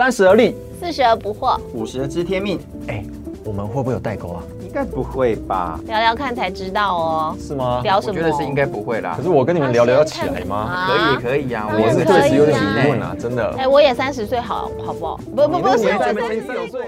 三十而立，四十而不惑，五十而知天命，哎，我们会不会有代沟啊？应该不会吧？聊聊看才知道哦。是吗？聊什么？我觉得是应该不会啦可。是我跟你们聊聊要起来吗？可以可以啊，我是确实有点啊疑问啊，真的。哎，我也三十岁，好好不好？不不不。三十岁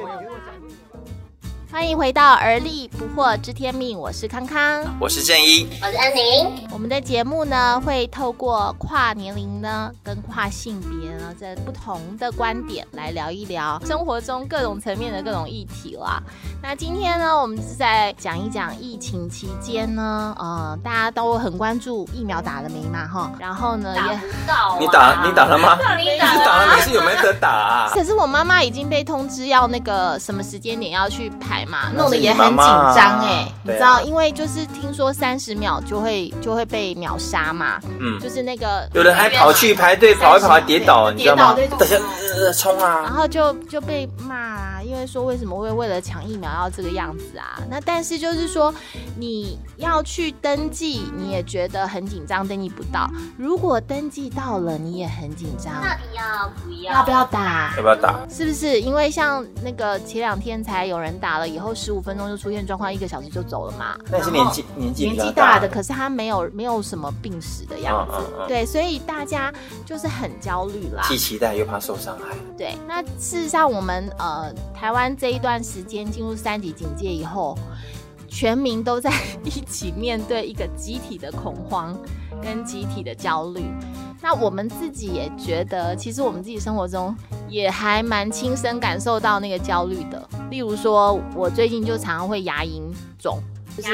欢迎回到而立不惑知天命，我是康康。我是正一，我是安宁，我们的节目呢，会透过跨年龄呢跟跨性别呢，在不同的观点来聊一聊生活中各种层面的各种议题啦。那今天呢，我们是在讲一讲疫情期间呢，呃，大家都很关注疫苗打了没嘛，哈，然后呢也。到、啊。你打你打了吗？你你打了打了没事有没有得打啊？可是我妈妈已经被通知要那个什么时间点要去排嘛，弄得也很紧张哎，你知道，因为就是听说三十秒就会就会被秒杀嘛，嗯，就是那个有人还跑去排队，跑一跑还跌倒，你知道吗？等下呃冲然啊！后就就被骂啊，因为说为什么会为了抢疫苗要这个样子啊？那但是就是说你要去登记，你也觉得很紧张，登记不到。如果登记到了，你也很紧张，到底要不要？要不要打？要不要打？是不是？因为像那个前两天才有人打了以后，十五分钟就出现状况，一个小时就走了嘛。那是年纪年纪年纪大的，可是他没有没有什么病史的样子，嗯嗯嗯对，所以大家就是很焦虑啦。既期待又怕受伤对，那事实上我们呃台湾这一段时间进入三级警戒以后，全民都在一起面对一个集体的恐慌跟集体的焦虑。那我们自己也觉得，其实我们自己生活中也还蛮亲身感受到那个焦虑的。例如说，我最近就常常会牙龈肿，就是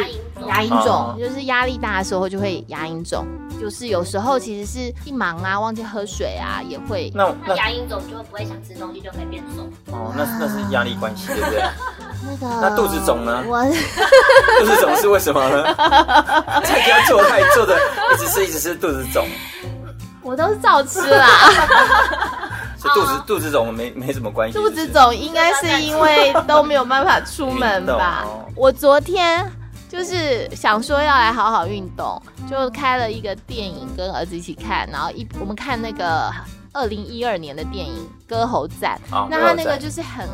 牙龈肿，就是压力大的时候就会牙龈肿，就是有时候其实是一忙啊，忘记喝水啊，也会那那那牙龈肿就不会想吃东西，就可以变瘦。哦，那那是压力关系，对不对？那个那肚子肿呢我 肚子肿是为什么呢？在家做菜做的，一直吃一直吃，肚子肿，我都是照吃啦。所以肚子肚子肿没没什么关系。肚子肿应该是因为都没有办法出门吧哦？我昨天就是想说要来好好运动，就开了一个电影跟儿子一起看，然后一我们看那个。二零一二年的电影《歌喉赞》哦那他那个就是很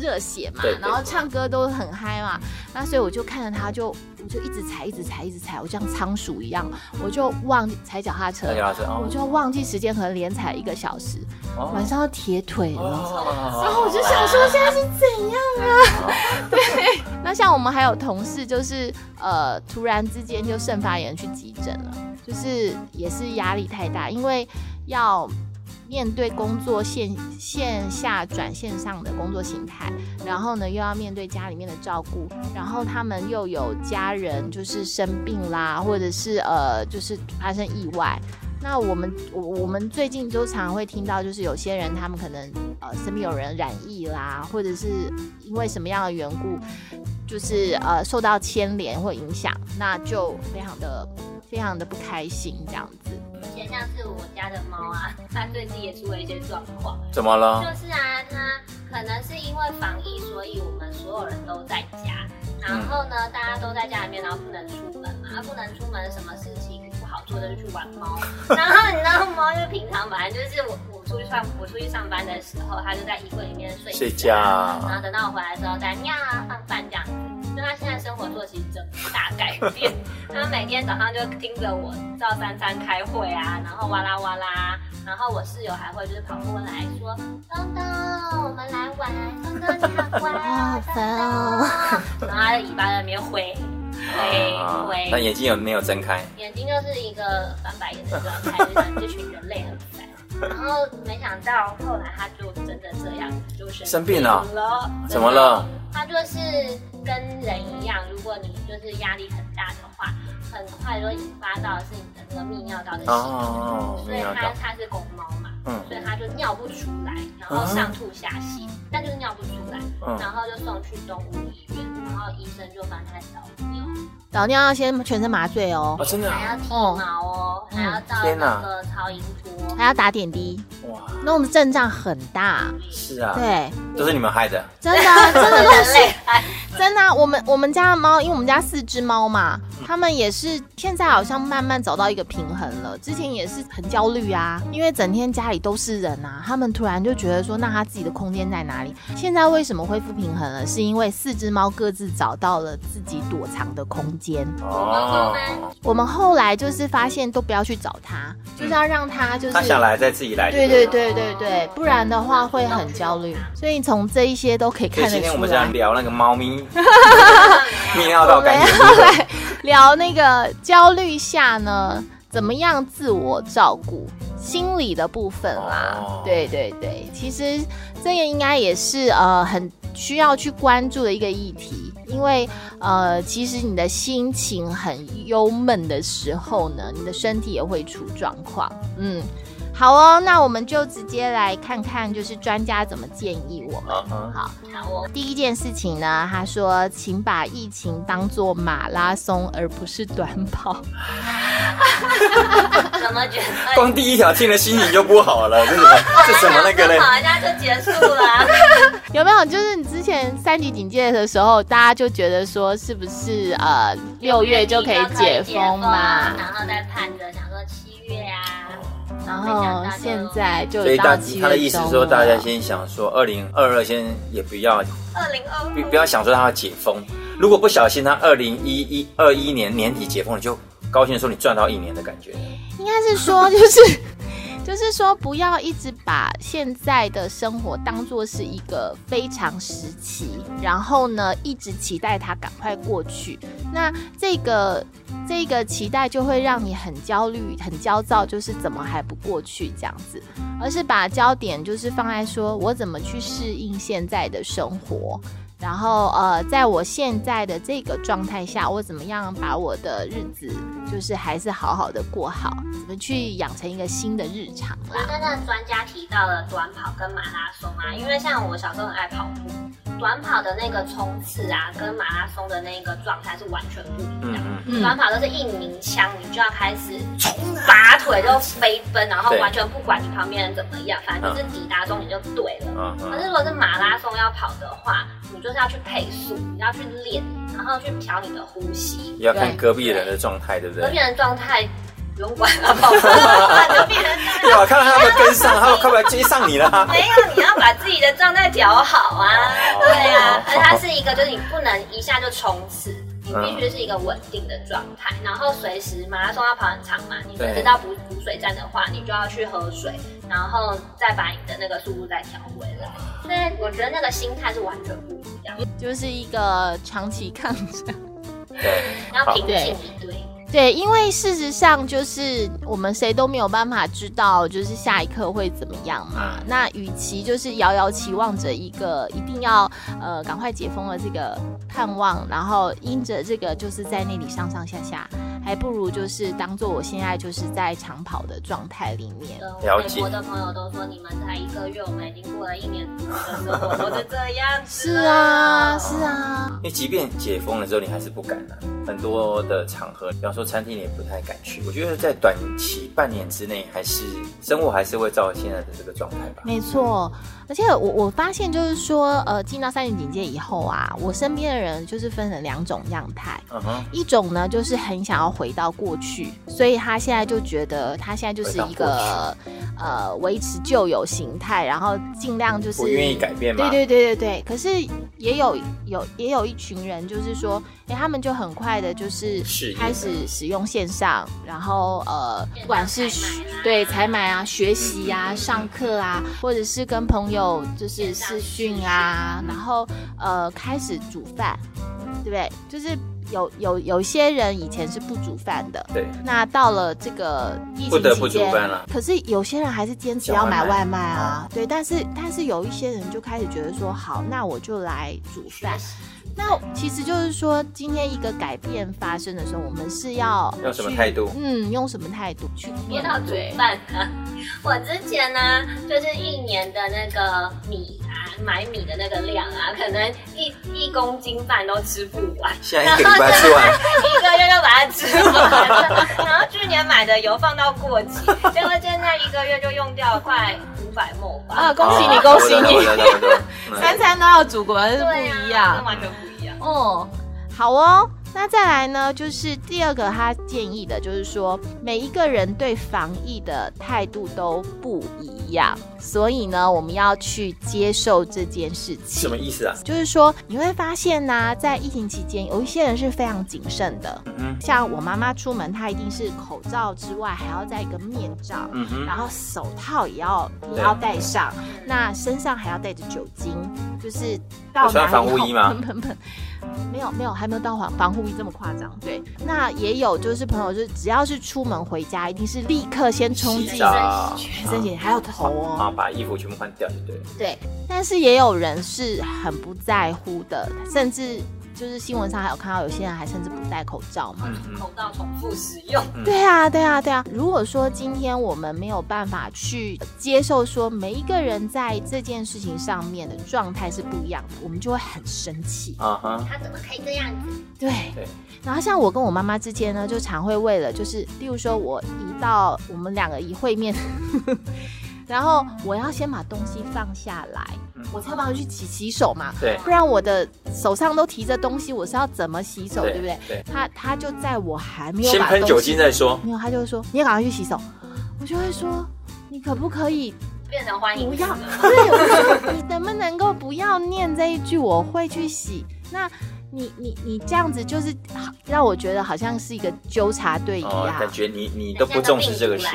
热血嘛对对，然后唱歌都很嗨嘛，那所以我就看着他就我就一直踩，一直踩，一直踩，我就像仓鼠一样，我就忘记踩脚踏车我哦。就忘记时间，可能连踩一个小时，哦。晚上要铁腿了。哦。然后我就想说现在是怎样啊？对，那像我们还有同事，就是呃，突然之间就肾发炎去急诊了，就是也是压力太大，因为要面对工作线线下转线上的工作形态，然后呢又要面对家里面的照顾，然后他们又有家人就是生病啦，或者是呃就是发生意外，那我们我我们最近就常常会听到，就是有些人他们可能呃身边有人染疫啦，或者是因为什么样的缘故，就是呃受到牵连或影响，那就非常的非常的不开心这样子。而且像是我家的猫啊，它最近也出了一些状况，怎么了？就是啊，它可能是因为防疫，所以我们所有人都在家，然后呢，大家都在家里面，然后不能出门嘛，啊不能出门，什么事情不好做的就去玩猫，然后你知道猫就平常本来就是我我出去上我出去上班的时候，它就在衣柜里面睡睡觉然后等到我回来的时候再喵啊放饭这样子。就它现在生活作息整个大改变，他每天早上就听着我照三餐开会啊，然后哇啦哇啦，然后我室友还会就是跑过来说：“东东，我们来玩，东东你好乖哦，好烦哦东东。” 然后他的尾巴在那边挥挥啊挥，但眼睛有没有睁开？眼睛就是一个翻白眼的状态，就像这群人类很烦。然后没想到后来他就真的这样，就生病了了，怎么了？他就是跟人一样，如果你就是压力很大的话，很快就会引发到的是你的那个泌尿道的细菌，哦，所以它它是公猫嘛，嗯。所以它就尿不出来，然后上吐下泻，但就是尿不出来，嗯。然后就送去动物医院，然后医生就帮他导尿，导尿要先全身麻醉哦。哦，，真的啊，还要剃毛哦，还要照天哪。那个超音波，还要打点滴，哇，弄得阵仗很大。是啊，，对，都是你们害的，真的啊真的 们我们家的猫，因为我们家四只猫嘛，它们也是现在好像慢慢找到一个平衡了。之前也是很焦虑啊，因为整天家里都是人啊，它们突然就觉得说，那它自己的空间在哪里？现在为什么恢复平衡了？是因为四只猫各自找到了自己躲藏的空间。哦，我们后来就是发现，都不要去找它，就是要让它就是它想来再自己来。对对对对对，不然的话会很焦虑。所以从这一些都可以看得出今天我们是要来。聊那个猫咪 我们要来聊那个焦虑下呢，怎么样自我照顾心理的部分啦。哦对对对，其实这个应该也是呃很需要去关注的一个议题，因为呃其实你的心情很忧闷的时候呢，你的身体也会出状况。嗯。好哦，那我们就直接来看看，就是专家怎么建议我们。好，好哦，第一件事情呢，他说，请把疫情当做马拉松，而不是短跑。怎么觉得？光第一条听了心情就不好了，这什么 这什么那个嘞？跑一下就结束了啊。有没有？就是你之前三级警戒的时候，大家就觉得说，是不是呃六月就可以解封嘛？然后再盼着想说七月啊，然后现在就所以大他的意思是说，大家先想说，二零二二先也不要二零二不不要想说他要解封，如果不小心他二零一一二一年年底解封，你就高兴地说你赚到一年的感觉。应该是说，就是就是说，不要一直把现在的生活当做是一个非常时期，然后呢，一直期待它赶快过去。那这个这个期待就会让你很焦虑、很焦躁，就是怎么还不过去这样子，而是把焦点就是放在说我怎么去适应现在的生活。然后呃，在我现在的这个状态下，我怎么样把我的日子就是还是好好的过好，怎么去养成一个新的日常啦？刚刚专家提到了短跑跟马拉松啊，因为像我小时候很爱跑步，短跑的那个冲刺啊，跟马拉松的那个状态是完全不一样。嗯嗯短跑都是一鸣枪，你就要开始拔腿就飞奔，然后完全不管你旁边人怎么样，反正就是抵达终点就对了。嗯可是嗯，如果是马拉松要跑的话，你就是要去配速，你要去练，然后去调你的呼吸。也要看隔壁人的状态，对不对？隔壁人状态不用管了，跑步隔壁人状态对啊，看到他们跟上，他们快不快追上你了？没有，你要把自己的状态调好啊。哦对啊，而它是一个，就是你不能一下就冲刺，你必须是一个稳定的状态，然后随时马拉松要跑很长嘛，你随时对到补补水站的话，你就要去喝水，然后再把你的那个速度再调回来。所以我觉得那个心态是完全不一样，就是一个长期抗战。对，好要平静一对。对，因为事实上就是我们谁都没有办法知道，就是下一刻会怎么样嘛。嗯那与其就是遥遥期望着一个一定要呃赶快解封的这个盼望，然后因着这个就是在那里上上下下，还不如就是当做我现在就是在长跑的状态里面。了解美国的朋友都说你们才一个月，我们已经过了一年多的生活都是这样子是。啊，是啊，因为即便解封了之后，你还是不敢啊。很多的场合，比方说餐厅，你也不太敢去。我觉得在短期半年之内，还是生活还是会照现在的这个状态吧。没错，而且我我发现就是说，呃，进到三年警戒以后啊，我身边的人就是分成两种样态。一种呢，就是很想要回到过去，所以他现在就觉得他现在就是一个呃维持旧有形态，然后尽量就是不愿意改变嘛。对对对对对。可是也有有也有一群人，就是说，哎，他们就很快的，就是开始使用线上，然后呃，不管是对采买啊、学习啊、上课啊，或者是跟朋友就是视讯啊，然后呃开始煮饭，对不对？就是有有有些人以前是不煮饭的，对，那到了这个疫情不得不期间煮饭了。可是有些人还是坚持要买外卖啊，对，但是但是有一些人就开始觉得说，好，那我就来煮饭。那其实就是说，今天一个改变发生的时候，我们是要用什么去态度嗯，用什么态度去说面到煮对？饭啊，我之前呢，就是一年的那个米啊，买米的那个量啊，可能一一公斤饭都吃不完，现在一个礼拜吃完，一个月就把它吃完了。然后去年买的油放到过期，结果现在一个月就用掉快五百亩吧。啊，恭喜你，哦恭喜你！三餐都要煮，果然是不一样。完全不一样。哦，好哦。那再来呢，就是第二个他建议的，就是说每一个人对防疫的态度都不一样，所以呢，我们要去接受这件事情。什么意思啊？就是说你会发现呢、在疫情期间，有一些人是非常谨慎的，嗯像我妈妈出门，她一定是口罩之外还要戴一个面罩，嗯哼，然后手套也要也要戴上，那身上还要带着酒精，就是到哪里防护衣吗喷喷喷，没有没有，还没有到防防护衣这么夸张。对，那也有就是朋友，就是只要是出门回家，一定是立刻先冲洗进澡，全身洗，还有头哦。啊，把衣服全部换掉就对了。对，但是也有人是很不在乎的，甚至就是新闻上还有看到有些人还甚至不戴口罩嘛。口罩重复使用，对啊，对啊，对啊。如果说今天我们没有办法去接受说每一个人在这件事情上面的状态是不一样的，我们就会很生气。啊哈，他怎么可以这样子？对，对，然后像我跟我妈妈之间呢，就常会为了就是，例如说我一到我们两个一会面，然后我要先把东西放下来，嗯我才帮他去洗洗手嘛，对不然我的手上都提着东西，我是要怎么洗手，对不对？对，他他就在我还没有先喷酒精再说。没有，他就说你也赶快去洗手，我就会说你可不可以变成欢迎不要？对，我就说你能不能够不要念这一句？我会去洗。那你你你这样子就是好让我觉得好像是一个纠察队一哦，样。感觉你你都不重视这个事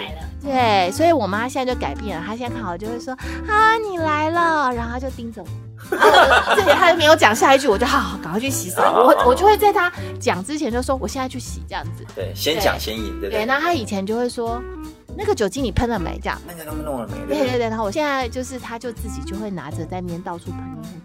对，所以我妈现在就改变了，她现在看好就会说啊你来了，然后她就盯着我。然后我这里她就没有讲下一句，我就好好赶快去洗手。我我就会在她讲之前就说我现在去洗这样子。对，先讲先赢，对不对，对？那她以前就会说那个酒精你喷了没？这样。那个他们弄了没？对对？对对对，然后我现在就是，她就自己就会拿着在那边到处喷喷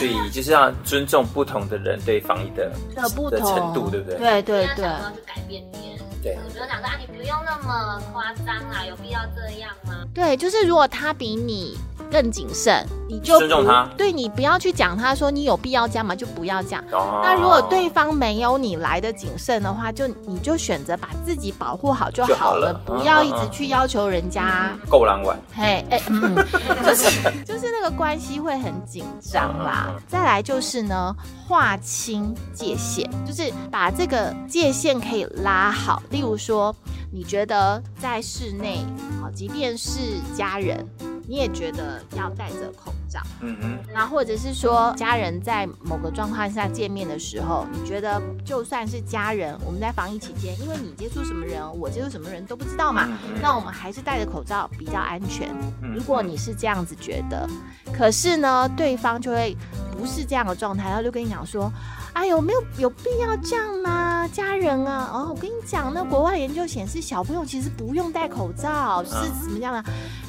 所以就是要尊重不同的人对防疫的的不的同程度，对不对？对对对要想要去改变别人。对你不用讲说啊，你不用那么夸张啦，有必要这样吗？对，就是如果他比你更谨慎，你就尊重他对你不要去讲他说你有必要这样吗？就不要讲。哦那如果对方没有你来的谨慎的话，就你就选择把自己保护好就就好好了，不要一直去要求人家。够狼玩，嘿，哎、嗯，就是就是那个关系会很紧张啦嗯嗯嗯。再来就是呢，划清界限，就是把这个界限可以拉好。例如说，你觉得在室内，好，即便是家人，你也觉得要戴着口罩。嗯哼，那或者是说，家人在某个状况下见面的时候，你觉得就算是家人，我们在防疫期间，因为你接触什么人，我接触什么人都不知道嘛，那我们还是戴着口罩比较安全。嗯如果你是这样子觉得，可是呢，对方就会不是这样的状态，他就跟你讲说：“哎有没有有必要这样吗？家人啊，哦，我跟你讲，那国外研究显示，小朋友其实不用戴口罩，是嗯怎么样呢？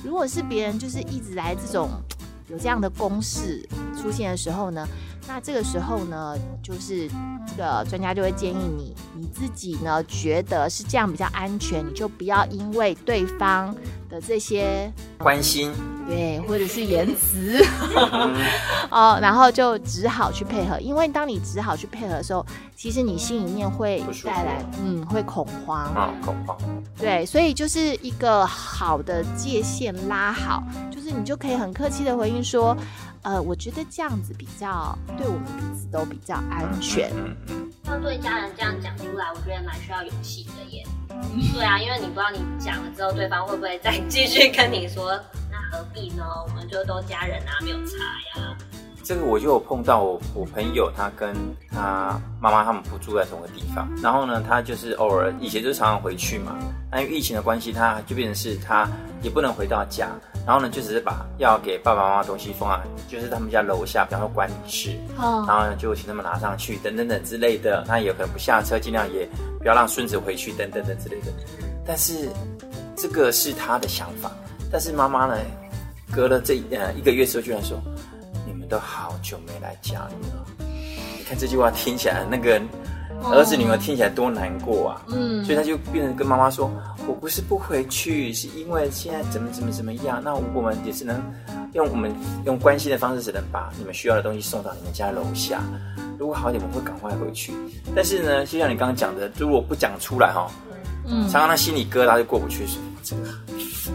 如果是别人就是一直来这种有这样的公式出现的时候呢，那这个时候呢，就是这个专家就会建议你，你自己呢觉得是这样比较安全，你就不要因为对方的这些关心，对或者是言辞。哦，然后就只好去配合，因为当你只好去配合的时候，其实你心里面会带来嗯会恐慌，啊，恐慌，对，所以就是一个好的界限拉好，就是你就可以很客气的回应说，呃，我觉得这样子比较对我们彼此都比较安全。嗯嗯，要对家人这样讲出来，我觉得蛮需要勇气的耶。对啊，因为你不知道你讲了之后，对方会不会再继续跟你说，那何必呢？我们就都家人啊，没有差呀。这个我就有碰到我我朋友，他跟他妈妈他们不住在同个地方，然后呢，他就是偶尔以前就常常回去嘛，那因为疫情的关系，他就变成是他也不能回到家，然后呢，就只是把要给爸爸妈妈的东西放在就是他们家楼下，比方说管理室，哦然后呢就请他们拿上去，等等等之类的。那也可能不下车，尽量也不要让孙子回去，等等等之类的。但是这个是他的想法，但是妈妈呢，隔了这呃一个月之后，居然说：“你们都好久没来家里了。”你看这句话听起来，那个儿子女儿听起来多难过啊！嗯所以他就变成跟妈妈说：“我不是不回去，是因为现在怎么怎么怎么样。那我们也是能用我们用关心的方式，只能把你们需要的东西送到你们家楼下。如果好一点，我们会赶快回去。但是呢，就像你刚刚讲的，如果不讲出来哈，嗯常常他心里疙瘩就过不去。这个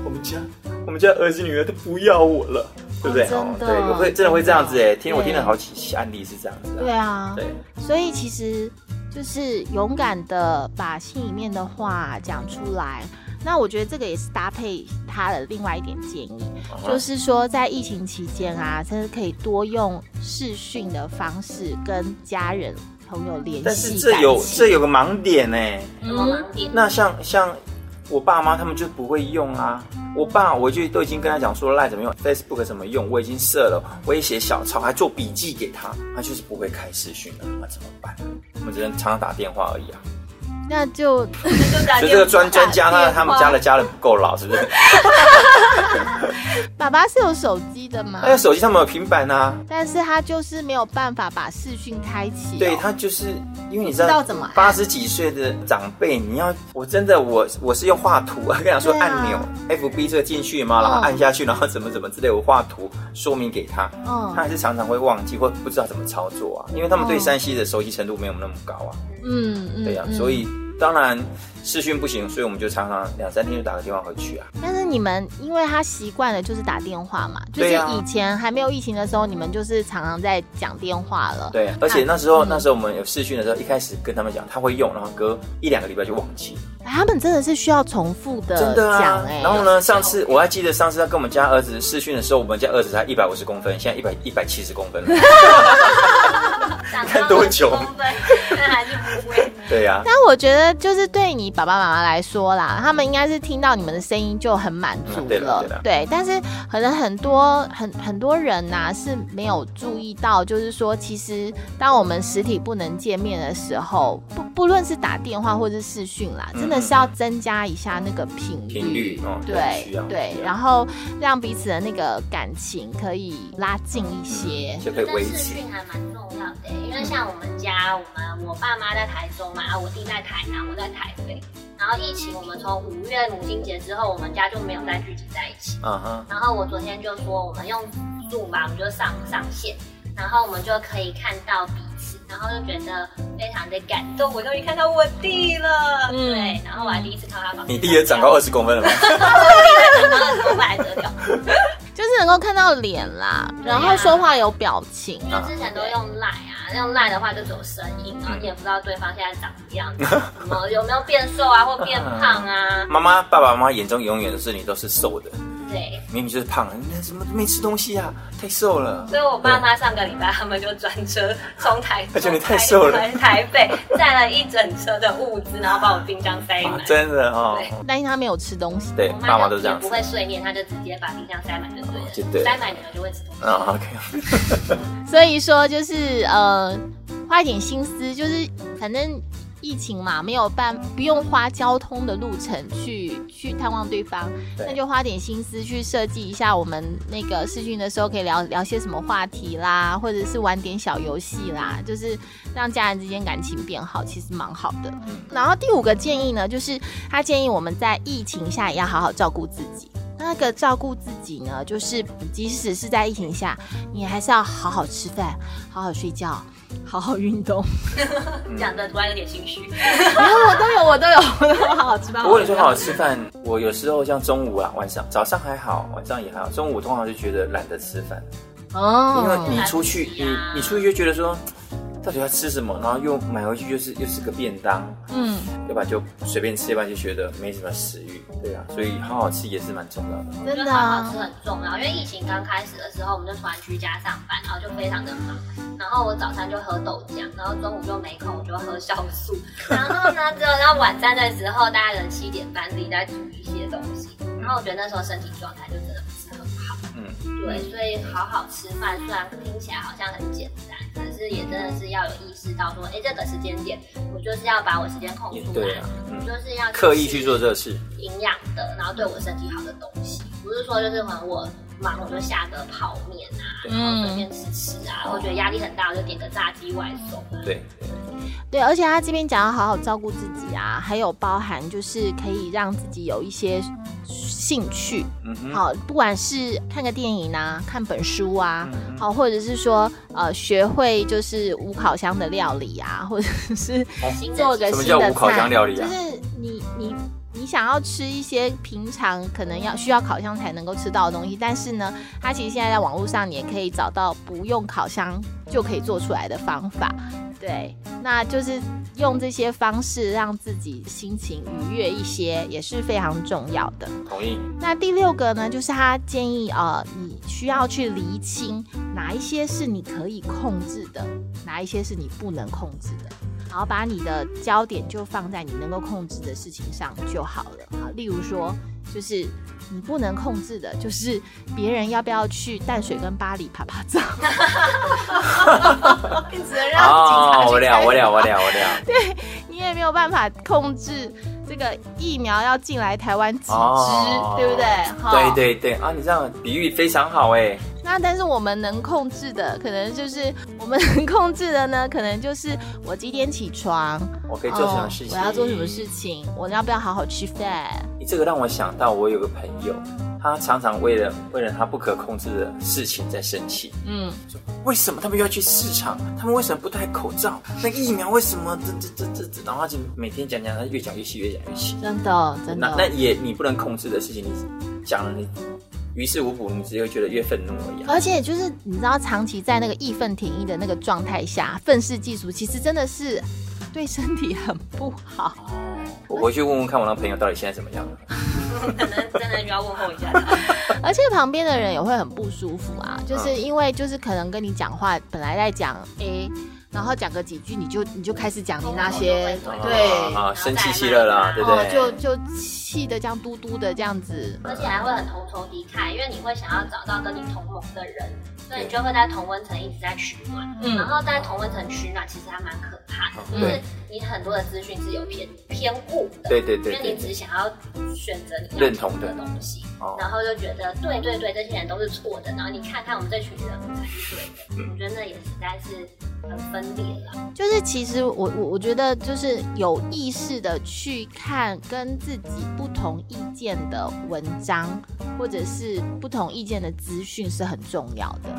我们家我们家儿子女儿都不要我了，对不对？哦真的对，我会真的会这样子哎，听我听了好几案例是这样子的。对啊，对，所以其实就是勇敢的把心里面的话讲出来。那我觉得这个也是搭配他的另外一点建议，嗯就是说在疫情期间啊，真的可以多用视讯的方式跟家人朋友联系。但是这有这有个盲点呢。什么盲点？那像像我爸妈他们就不会用啊。我爸我就都已经跟他讲说赖怎么用，Facebook 怎么用，我已经设了，我也写小抄，还做笔记给他，他就是不会开视讯的，那怎么办？我们只能常常打电话而已啊。那就 就这个专专家他他们家的家人不够老，是不是？爸爸是有手机的嘛还，有手机上面有平板啊，但是他就是没有办法把视讯开启、哦。对他就是因为你知不知道道怎么八十几岁的长辈，你要我真的我我是用画图，跟他说按钮 FB 这个进去嘛，然后嗯按下去，然后怎么怎么之类，我画图说明给他，嗯他还是常常会忘记或不知道怎么操作啊，因为他们对嗯山西的熟悉程度没有那么高啊，嗯嗯，对呀、嗯。所以当然视讯不行，所以我们就常常两三天就打个电话回去啊。但是你们因为他习惯了就是打电话嘛，就是以前还没有疫情的时候，你们就是常常在讲电话了。对，而且那时候、嗯那时候我们有视讯的时候，一开始跟他们讲他会用，然后隔一两个礼拜就忘记了。他们真的是需要重复的真的啊讲哎、。然后呢，上次我还记得上次他跟我们家儿子视讯的时候，我们家儿子才一百五十公分，现在一百一百七十公分了。长看多久公分，但还是不会。对呀、但我觉得，就是对你爸爸妈妈来说啦，他们应该是听到你们的声音就很满足嗯对了。了对但是可能很多很很多人呐、是没有注意到，就是说，其实当我们实体不能见面的时候，不不论是打电话或是视讯啦，嗯真的是要增加一下那个频率。频率哦对对然后让彼此的那个感情可以拉近一些。就可以维持。但视讯还蛮重要的为像我们家，我们我爸妈在台中嘛，啊，我弟在台南，我在台北。然后疫情，我们从五月母亲节之后，我们家就没有再聚集在一起。嗯哼，然后我昨天就说，我们用 Zoom 吧，我们就上上线，然后我们就可以看到彼此，然后就觉得非常的感动。我终于看到我弟了，嗯对，然后我还第一次看到他。你弟也长高二十公分了吗？长高二十公分还得了？就是能够看到脸啦，然后说话有表情。因为之前都用赖啊，用赖的话就只有声音，然后你也不知道对方现在长什么样子，什么有没有变瘦啊，或变胖啊，妈妈、爸爸妈妈眼中永远都是你都是瘦的，对。明明就是胖，你怎么没吃东西啊？太瘦了。所以我爸妈上个礼拜他们就专车从台而且你太瘦了台台北载了一整车的物资，然后把我冰箱塞满。啊真的哦，对担心他没有吃东西。对我，爸妈都这样不。会碎念，他就直接把冰箱塞满就对了。就对塞满你们就会吃东西。啊，OK，所以说就是呃，花一点心思，就是反正疫情嘛，没有办不用花交通的路程去去探望对方，对那就花点心思去设计一下我们那个视讯的时候可以聊聊些什么话题啦，或者是玩点小游戏啦，就是让家人之间感情变好，其实蛮好的。然后第五个建议呢，就是他建议我们在疫情下也要好好照顾自己。那个照顾自己呢，就是即使是在疫情下，你还是要好好吃饭，好好睡觉，好好运动。讲的突然有点心虚。然后我都有，我都有，我都有好好吃饭。不过你说好好吃饭，我有时候像中午啊，晚上早上还好，晚上也还好，中午通常就觉得懒得吃饭，哦，因为你出去，你你出去就觉得说，到底要吃什么，然后又买回去就是又是个便当，嗯，要不然就随便吃，要不然就觉得没什么食欲，对啊，所以好好吃也是蛮重要的。我觉真的好好吃，很重要，因为疫情刚开始的时候，我们就突然居家上班，然后就非常的忙。然后我早餐就喝豆浆，然后中午就没空，我就喝酵素。然后呢，只有到晚餐的时候，大概人七点半自己再煮一些东西。然后我觉得那时候身体状态就对，所以好好吃饭，虽然听起来好像很简单，可是也真的是要有意识到说，哎，这个时间点我就是要把我时间空出来也对啊，我嗯就是要刻意去做这个事，营养的，然后对我身体好的东西，不是说就是可能我忙我就下个泡面啊，然后随便吃吃啊，我觉得压力很大我就点个炸鸡外送啊。对，对，而且他这边讲要好好照顾自己啊，还有包含就是可以让自己有一些兴趣，嗯，好，不管是看个电影啊，看本书啊，嗯好，或者是说呃学会就是无烤箱的料理啊，或者是新的做个什么叫无烤新的菜，箱料理啊？就是你想要吃一些平常可能要需要烤箱才能够吃到的东西，但是呢，它其实现在在网络上你也可以找到不用烤箱就可以做出来的方法。对，那就是用这些方式让自己心情愉悦一些，也是非常重要的。同意。那第六个呢，就是他建议呃，你需要去厘清哪一些是你可以控制的，哪一些是你不能控制的，然后把你的焦点就放在你能够控制的事情上就好了。好，例如说，就是你不能控制的，就是别人要不要去淡水跟巴黎拍拍照，你只能让警察哦，去我了，我了，我了，我了。你也没有办法控制这个疫苗要进来台湾几支，哦对不对？哈对。对对啊，你这样比喻非常好哎。那但是我们能控制的，可能就是我们能控制的呢，可能就是我几点起床，我可以做什么事情？哦我要做什么事？情？我要不要好好吃饭？你这个让我想到，我有个朋友，他常常为了为了他不可控制的事情在生气。嗯，说为什么他们又要去市场？他们为什么不戴口罩？那疫苗为什么这这这这这？然后他就每天讲讲，他越讲越气，越讲越气。真的真那那。也你不能控制的事情，你讲了你于事无补，你只会觉得越愤怒而已啊。而且就是你知道，长期在那个义愤填膺的那个状态下，愤世嫉俗，其实真的是对身体很不好。我回去问问看，我那朋友到底现在怎么样了？可能真的需要问候一下他。而且旁边的人也会很不舒服啊，就是因为就是可能跟你讲话，本来在讲 A，然后讲个几句，你就你就开始讲你那些哦对，啊，生气气了啦，对不哦，对？就就气的这样嘟嘟的这样子，而且还会很同仇敌忾，因为你会想要找到跟你同盟的人，所以你就会在同温层一直在取暖。嗯。然后在同温层取暖，其实还蛮可怕的，嗯。就是你很多的资讯是有偏偏误的。对对对对因为你只想要选择你认同的。的东西，哦然后就觉得对对对，这些人都是错的，然后你看看我们这群人才是对的，嗯我觉得那也实在是很分裂了。就是其实我我我觉得就是有意识的去看跟自己不同意见的文章，或者是不同意见的资讯是很重要的。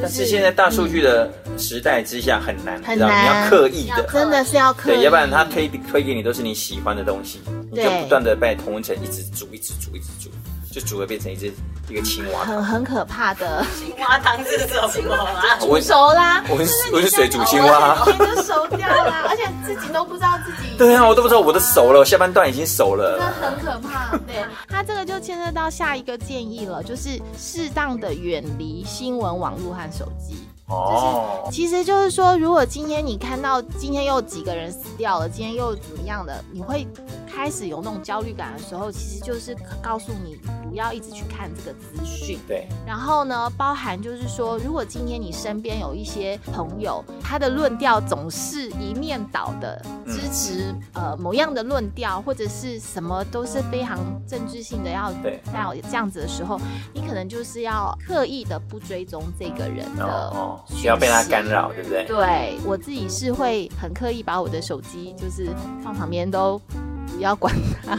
但是现在大数据的时代之下很难，知道你难要刻意的，真的是要刻意，对，要不然他推推给你都是你喜欢的东西，你就不断的被同温层一直煮，一直煮，一直煮，就煮了变成一只一个青蛙。很很可怕的。青蛙汤是什么啊？我熟啦，我是我是水煮青蛙。熟掉啦，而且自己都不知道自己。对啊，我都不知道我的熟了，我下半段已经熟了，真的。很可怕。对，他这个就牵涉到下一个建议了，就是适当的远离新闻网络和手机。哦，其实就是说，如果今天你看到今天又几个人死掉了，今天又怎么样的，你会开始有那种焦虑感的时候，其实就是告诉你不要一直去看这个资讯。对，然后呢，包含就是说，如果今天你身边有一些朋友，他的论调总是一面倒的支持、呃某样的论调，或者是什么都是非常政治性的要对。要这样子的时候，你可能就是要刻意的不追踪这个人的哦哦，不要被它干扰，对不对？对我自己是会很刻意把我的手机就是放旁边都不要管它，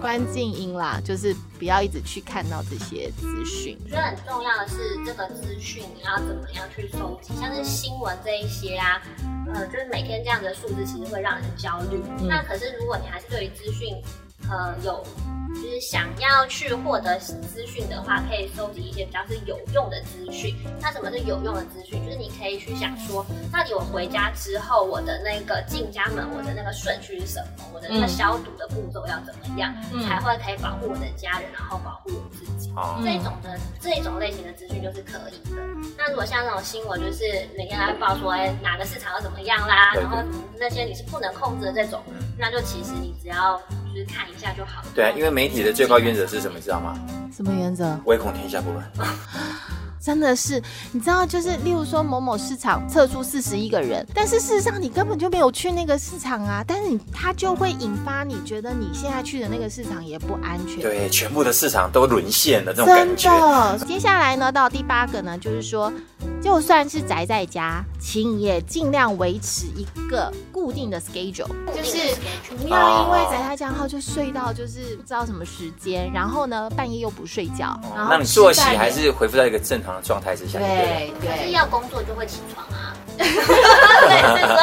关静音啦，就是不要一直去看到这些资讯。我觉得很重要的是，这个资讯你要怎么样去收集，像是新闻这一些啊，呃，就是每天这样的数字其实会让人焦虑。嗯那可是如果你还是对于资讯，呃，有就是想要去获得资讯的话，可以收集一些比较是有用的资讯。那什么是有用的资讯？就是你可以去想说，到底我回家之后，我的那个进家门，我的那个顺序是什么？我的那个嗯消毒的步骤要怎么样，嗯才会可以保护我的家人，然后保护我自己。好，这种的这一种类型的资讯就是可以的。那如果像那种新闻，就是每天来报说，哎，哪个市场要怎么样啦，然后那些你是不能控制的这种，那就其实你只要就是看一下就好了。对啊，因为媒体的最高原则是什么，你知道吗？什么原则？唯恐天下不乱。真的是，你知道，就是例如说某某市场测出四十一个人，但是事实上你根本就没有去那个市场啊，但是你它就会引发你觉得你现在去的那个市场也不安全。对，全部的市场都沦陷了，这种感真觉。的。接下来呢，到第八个呢，就是说，就算是宅在家，请也尽量维持一个固定的 schedule，就是不要因为宅在家然后就睡到就是不知道什么时间，然后呢半夜又不睡觉，然后那你作息还是恢复到一个正常的状态之下，对不对？对对。可是要工作就会起床啊。对，是说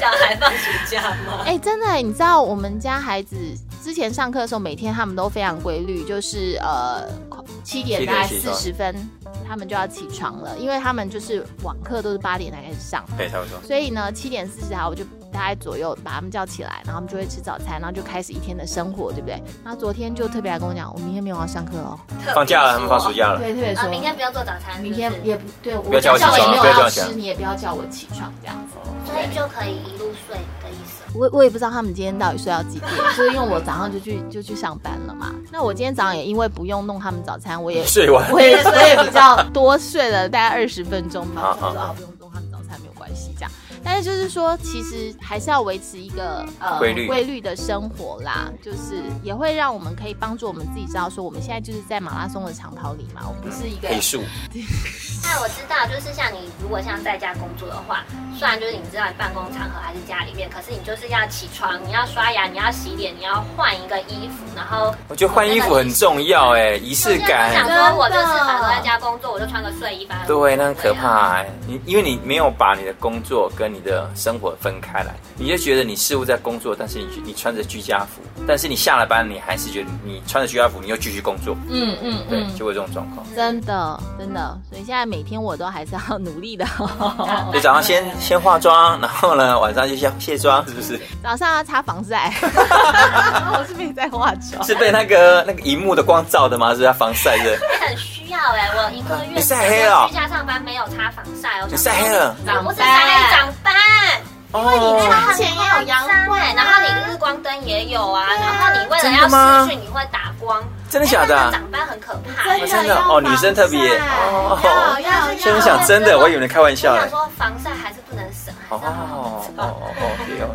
小孩放暑假吗？哎、真的，你知道我们家孩子之前上课的时候，每天他们都非常规律，就是呃七点大概四十分，他们就要起床了，因为他们就是网课都是八点才开始上，对，差不多。所以呢七点四十好我就大概左右把他们叫起来，然后他们就会吃早餐，然后就开始一天的生活，对不对？那昨天就特别来跟我讲，我明天没有要上课哦，放假了，他们放暑假了。对，特别啊，说明天不要做早餐，明天也不对，我不要叫我起也没有要床不要叫我起来吃，你也不要叫我起床这样子。所以就可以一路睡的意思。我我也不知道他们今天到底睡到几点，就是因为我早上就去就去上班了嘛。那我今天早上也因为不用弄他们早餐，我也睡完我也我也比较多睡了大概二十分钟吧。好好我说啊，不用弄他们早餐没有关系这样。但是就是说，其实还是要维持一个呃规律规律的生活啦，就是也会让我们可以帮助我们自己知道说，我们现在就是在马拉松的长跑里嘛，我不是一个配速，那我知道，就是像你如果像在家工作的话，虽然就是你知道你办公场合还是家里面，可是你就是要起床，你要刷牙，你要洗脸，你要换一个衣服，然后我觉得换衣服很重要哎，仪式有些人想感。说我就是反正在家工作，我就穿个睡衣吧。对，那很可怕哎。你因为你没有把你的工作跟你的生活分开来，你就觉得你似乎在工作，但是你你穿着居家服，但是你下了班，你还是觉得你穿着居家服，你又继续工作。嗯嗯对，就会这种状况。真的真的，所以现在每天我都还是要努力的。就早上先 先化妆，然后呢晚上就先卸妆，是不是？早上要擦防晒，我是没在化妆。是被那个那个荧幕的光照的吗？是要防晒的？很需要哎、我一个月你晒黑了居家上班没有擦防晒哦。你晒黑了长不是晒黑长斑。哦，窗前也有阳光对，然后你日光灯也有啊，然后你为了要的吗视讯，你会打光，真的假的长斑很可怕、欸。真的哦女生特别哦要要所以我想真的，我以为你开玩笑想。说防晒还是不能省，还哦是要好。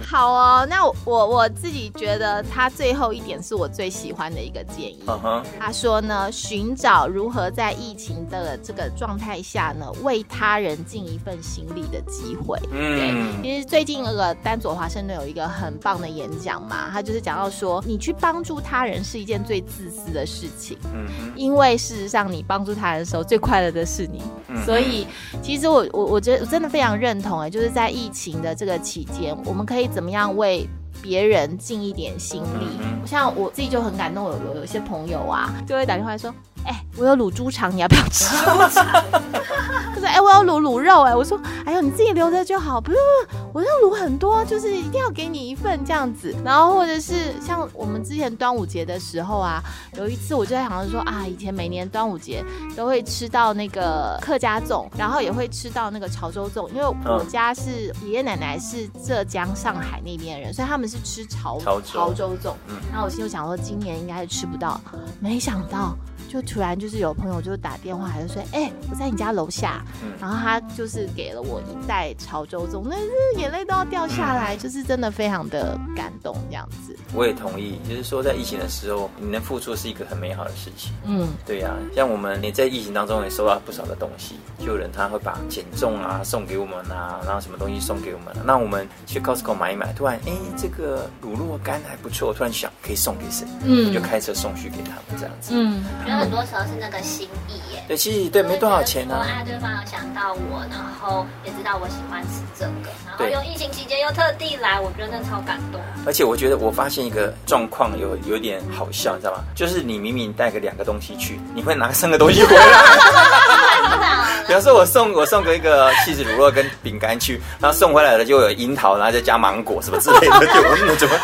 好哦，那我我我自己觉得他最后一点是我最喜欢的一个建议。嗯哼，他说呢，寻找如何在疫情的这个状态下呢，为他人尽一份心力的机会。嗯，其实最近那个丹佐华盛顿有一个很棒的演讲嘛，他就是讲到说，你去帮助他人是一件最自私的事情，嗯哼，因为事实上你帮助他人的时候，最快乐的是你。嗯所以其实我我我觉得我真的非常认同哎，就是在疫情的这个期间，我们可以怎么样为别人尽一点心力？嗯像我自己就很感动，有有有些朋友啊，就会打电话说，哎、我有卤猪肠，你要不要吃？他说，哎、我要卤卤肉，哎，我说，哎呦，你自己留着就好，不用，不是我要卤很多，就是一定要给你一份这样子。然后或者是像我们之前端午节的时候啊，有一次我就在想着说啊，以前每年端午节都会吃到那个客家粽，然后也会吃到那个潮州粽，因为我家是爷爷奶奶是浙江上海那边的人，所以他们是吃潮潮州粽。嗯然后我心里想说，今年应该是吃不到，没想到。就突然就是有朋友就打电话，还是说，哎、我在你家楼下，嗯然后他就是给了我一袋潮州粽，那是眼泪都要掉下来，就是真的非常的感动这样子。我也同意，就是说在疫情的时候，你能付出是一个很美好的事情。嗯，对呀、像我们也在疫情当中也收到不少的东西，就有人他会把减重啊送给我们啊，然后什么东西送给我们、那我们去 Costco 买一买，突然哎这个乳酪干还不错，突然想可以送给谁，嗯就开车送去给他们这样子。嗯，很多时候是那个心意耶。对，其实对没多少钱啊。我爱对方有想到我，然后也知道我喜欢吃这个，然后对又疫情期间又特地来，我觉得那超感动。而且我觉得我发现一个状况有有点好笑，你知道吗？就是你明明带个两个东西去，你会拿三个东西回来。比方说，我送我送个一个气质乳酪跟饼干去，然后送回来了就有樱桃，然后再加芒果什么之类的，就我怎么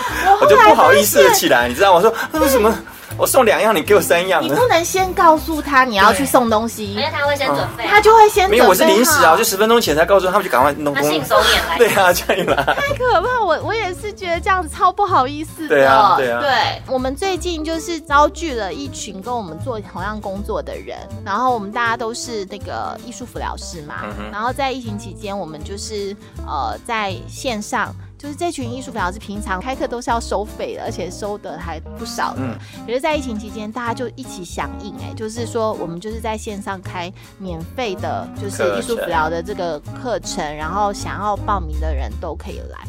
我就不好意思了起来，你知道吗？我说那为什么我送两样，你给我三样？你不能先告诉他你要去送东西因，为他会先准备，他就会先没有，我是临时啊，就就十分钟前才告诉他们，就赶快弄他弄。信手拈来。对啊，这样来。太可怕！我我也是觉得这样子超不好意思的。对啊对啊我们最近就是遭聚了一群跟我们做同样工作的人，然后我们大家都是那个艺术辅疗师嘛，嗯哼然后在疫情期间，我们就是呃在线上。就是这群艺术辅疗师平常开课都是要收费的，而且收的还不少的。嗯可是，在疫情期间，大家就一起响应，哎，就是说我们就是在线上开免费的，就是艺术辅疗的这个课程，然后想要报名的人都可以来。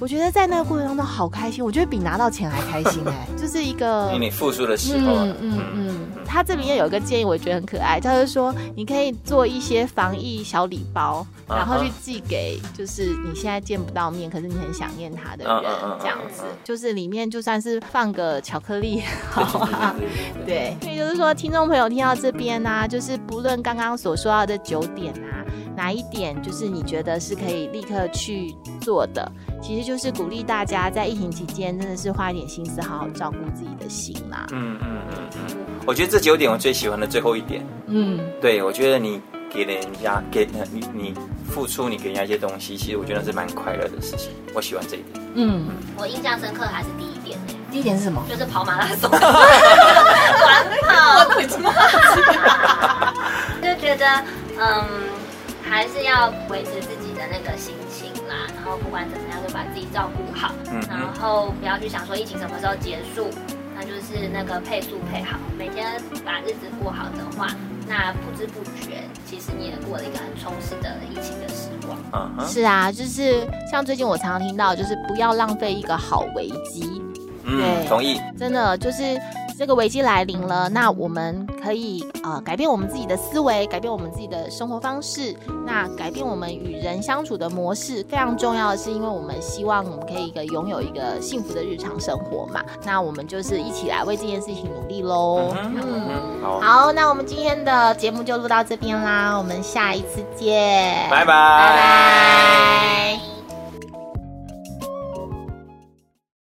我觉得在那个过程当中好开心，我觉得比拿到钱还开心哎、就是一个你付出的时候啊，嗯嗯嗯，他这里面有一个建议，我觉得很可爱，他就说你可以做一些防疫小礼包，然后去寄给就是你现在见不到面，可是你很想念他的人这样子就是里面就算是放个巧克力，好啊。对所以就是说，听众朋友听到这边呢、就是不论刚刚所说到的九点啊，哪一点就是你觉得是可以立刻去做的，其实就是鼓励大家在疫情期间真的是花一点心思，好好照顾自己的心啦。嗯嗯嗯嗯，我觉得这九点我最喜欢的最后一点，嗯，对我觉得你给人家给呃你你付出，你给人家一些东西，其实我觉得是蛮快乐的事情，我喜欢这一点。嗯，我印象深刻还是第一点。呢，第一点是什么？就是跑马拉松，短跑，就觉得嗯，还是要维持自己的那个心情啦，然后不管怎么样就把自己照顾好，嗯然后不要去想说疫情什么时候结束，那就是那个配速配好，每天把日子过好的话，那不知不觉其实你也过了一个很充实的疫情的时光。嗯哼，是啊，就是像最近我常常听到，就是不要浪费一个好危机。嗯，同意。真的就是这个危机来临了，那我们可以呃改变我们自己的思维，改变我们自己的生活方式，那改变我们与人相处的模式。非常重要的是，因为我们希望我们可以一个拥有一个幸福的日常生活嘛，那我们就是一起来为这件事情努力喽。嗯好，那我们今天的节目就录到这边啦，我们下一次见，拜拜，拜拜。